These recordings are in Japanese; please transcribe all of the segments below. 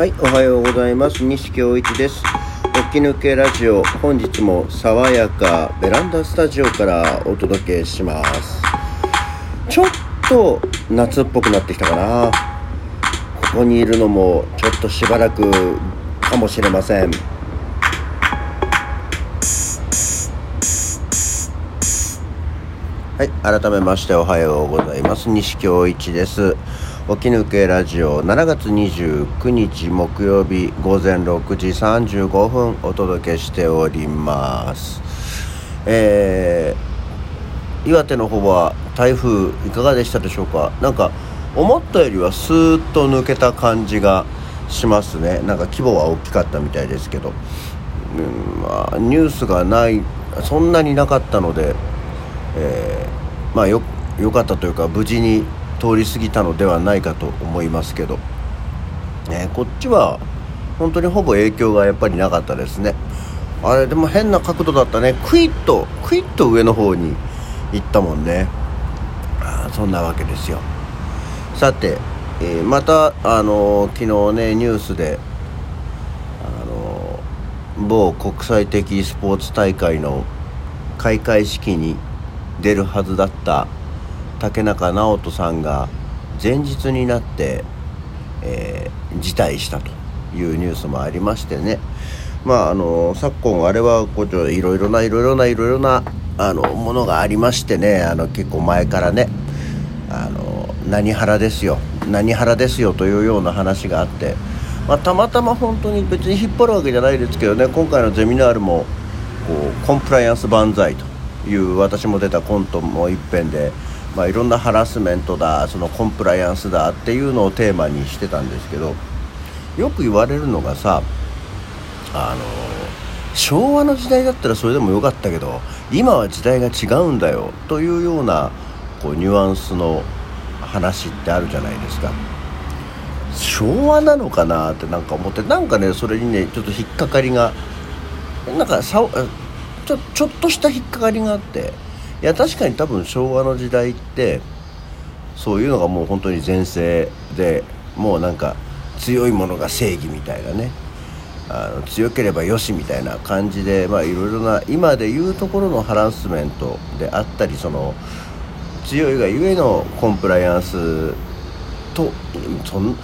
はい、おはようございます。西京一です。起き抜けラジオ、本日も爽やかベランダスタジオからお届けします。ちょっと夏っぽくなってきたかな。ここにいるのもちょっとしばらくかもしれません。はい、改めましておはようございます。西京一です。起き抜けラジオ7月29日木曜日午前6時35分お届けしております。えー、岩手の方は台風いかがでしたでしょうか？なんか思ったよりはスーッと抜けた感じがしますね。なんか規模は大きかったみたいですけど。うんまあ、ニュースがないそんなになかったので、えーまあよよかったというか無事に通り過ぎたのではないかと思いますけど、えーこっちは本当にほぼ影響がやっぱりなかったですね。あれでも変な角度だったね。クイッとクイッと上の方に行ったもんね。あそんなわけですよ。さて、えーまたあのー昨日ねニュースであの某国際的スポーツ大会の開会式に出るはずだった竹中直人さんが前日になって、えー辞退したというニュースもありましてね。まああの昨今あれはこちょいろいろないろいろないろいろなあのものがありましてね。あの結構前からね。あの何腹ですよ。何腹ですよというような話があって、まあ、たまたま本当に別に引っ張るわけじゃないですけどね。今回のゼミナールもこうコンプライアンス万歳という私も出たコントも一遍で、まあ、いろんなハラスメントだそのコンプライアンスだっていうのをテーマにしてたんですけどよく言われるのがさあの昭和の時代だったらそれでもよかったけど今は時代が違うんだよというようなこうニュアンスの話ってあるじゃないですか。昭和なのかなってなんか思ってなんかねそれにねちょっと引っかかりがなんかさちょちょっとした引っかかりがあっていや確かに多分昭和の時代ってそういうのがもう本当に全盛でもうなんか強いものが正義みたいなねあの強ければよしみたいな感じでまあいろいろな今でいうところのハラスメントであったりその強いがゆえのコンプライアンスとそん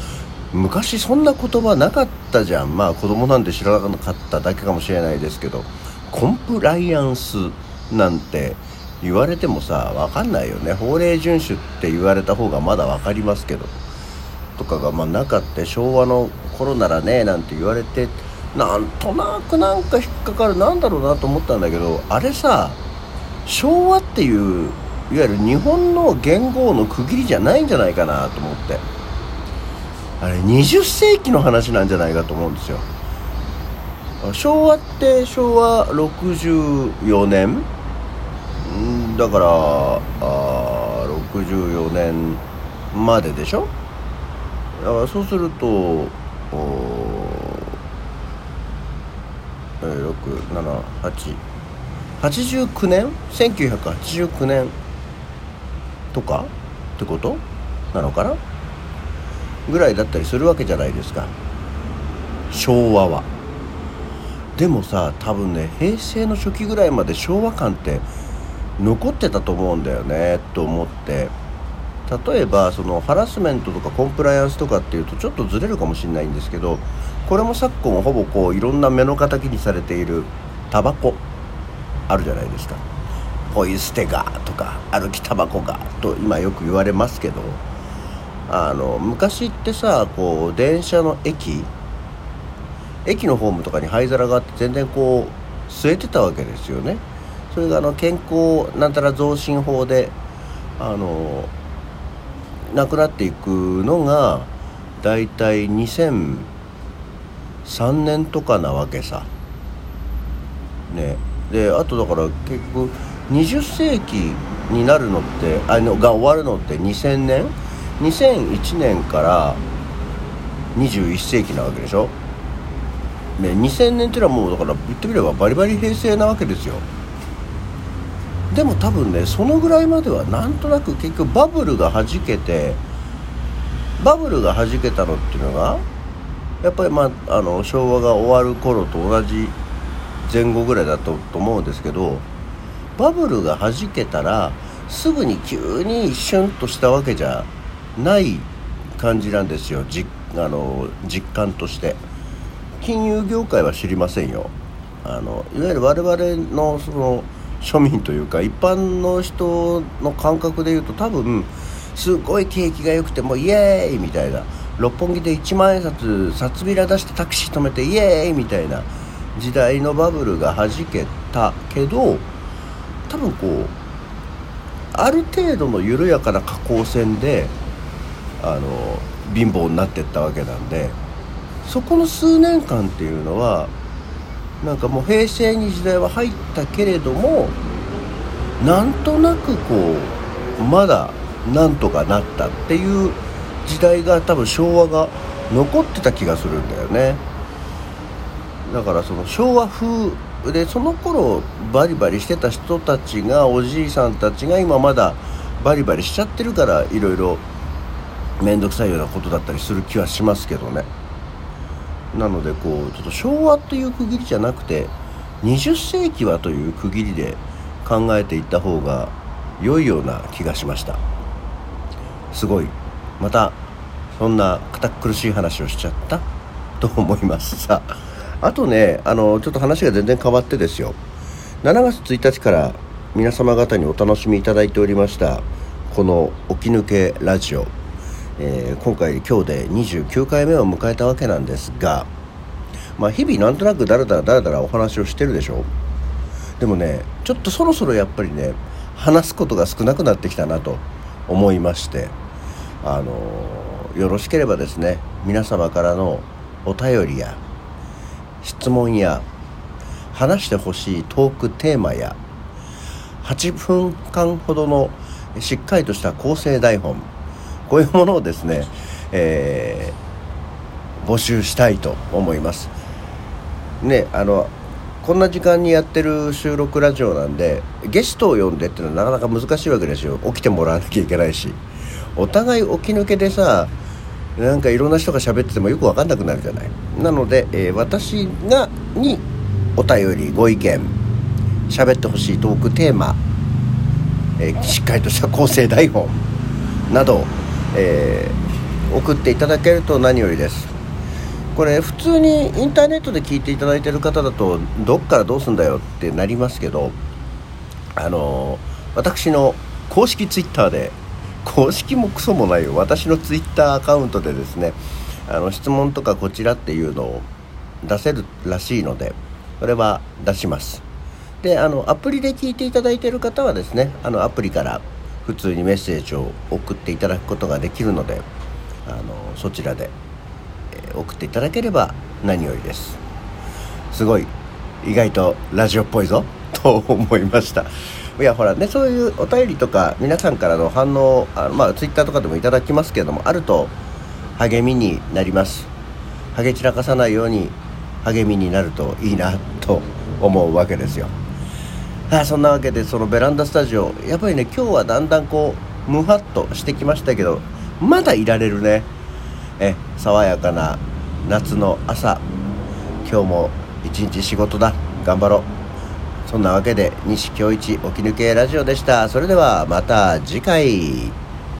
昔そんな言葉なかったじゃん。まあ子供なんて知らなかっただけかもしれないですけどコンプライアンスなんて言われてもさ分かんないよね。法令遵守って言われた方がまだ分かりますけど。とかがまあなかった。昭和の頃ならねなんて言われてなんとなくなんか引っかかる。なんだろうなと思ったんだけどあれさ昭和っていういわゆる日本の言語の区切りじゃないんじゃないかなと思って。あれ20世紀の話なんじゃないかと思うんですよ。昭和って昭和64年だからあ64年まででしょ？だからそうするとお67889年？1989年とか？ってこと？なのかな？ぐらいだったりするわけじゃないですか。昭和は。でもさ多分ね平成の初期ぐらいまで昭和感って残ってたと思うんだよねと思って。例えばそのハラスメントとかコンプライアンスとかっていうとちょっとずれるかもしれないんですけどこれも昨今ほぼこういろんな目の敵にされているタバコあるじゃないですか。ポイ捨てがとか歩きタバコがと今よく言われますけどあの昔ってさこう電車の駅駅のホームとかに灰皿があって全然こう据えてたわけですよね。それがあの健康なんたら増進法であのなくなっていくのがだいたい2003年とかなわけさ。ね。であとだから結局20世紀になるのってあのが終わるのって2000年2001年から21世紀なわけでしょ？ね2000年っていうのはもうだから言ってみればバリバリ平成なわけですよ。でも多分ねそのぐらいまではなんとなく結局バブルが弾けてバブルが弾けたのっていうのがやっぱり、まあ、あの昭和が終わる頃と同じ前後ぐらいだとと思うんですけどバブルがはじけたらすぐに急にシュンとしたわけじゃない感じなんですよ実あの実感として。金融業界は知りませんよ。あのいわゆる我々のその庶民というか一般の人の感覚でいうと多分すごい景気が良くてもイエーイみたいな。六本木で1万円札札びら出してタクシー止めてイエーイみたいな時代のバブルがはじけたけど多分こうある程度の緩やかな下降線であの貧乏になってったわけなんでそこの数年間っていうのはなんかもう平成に時代は入ったけれどもなんとなくこうまだなんとかなったっていう時代が多分昭和が残ってた気がするんだよね。だからその昭和風でその頃バリバリしてた人たちがおじいさんたちが今まだバリバリしちゃってるからいろいろ面倒くさいようなことだったりする気はしますけどね。なのでこうちょっと昭和という区切りじゃなくて20世紀はという区切りで考えていった方が良いような気がしました。すごい。またそんな堅苦しい話をしちゃった？と思います。さあとねあのちょっと話が全然変わってですよ。7月1日から皆様方にお楽しみいただいておりましたこの「起き抜けラジオ」えー、今回今日で29回目を迎えたわけなんですが、まあ、日々なんとなくだらだらだらだらお話をしてるでしょでもねちょっとそろそろやっぱりね話すことが少なくなってきたなと思いましてあの、よろしければですね皆様からのお便りや質問や話してほしいトークテーマや8分間ほどのしっかりとした構成台本こういうものをですね、えー、募集したいと思います。ねあのこんな時間にやってる収録ラジオなんでゲストを呼んでっていうのはなかなか難しいわけですよ。起きてもらわなきゃいけないし。お互い起き抜けでさなんかいろんな人が喋っててもよく分かんなくなるじゃない。なので、えー、私がにお便りご意見喋ってほしいトークテーマ、えー、しっかりとした構成台本などえー、送っていただけると何よりです。これ普通にインターネットで聞いていただいてる方だとどっからどうすんだよってなりますけどあのー、私の公式ツイッターで公式もクソもないよ。私のツイッターアカウントでですねあの質問とかこちらっていうのを出せるらしいのでそれは出します。であのアプリで聞いていただいてる方はですねあのアプリから普通にメッセージを送っていただくことができるのであのそちらで、送っていただければ何よりです。すごい意外とラジオっぽいぞ。と思いました。いやほらねそういうお便りとか皆さんからの反応あのまあツイッターとかでもいただきますけどもあると励みになります。ハゲ散らかさないように励みになるといいなと思うわけですよ。あそんなわけでそのベランダスタジオやっぱりね今日はだんだんこうムハッとしてきましたけどまだいられるね。え爽やかな夏の朝。今日も一日仕事だ。頑張ろう。そんなわけで西京一起き抜けラジオでした。それではまた次回。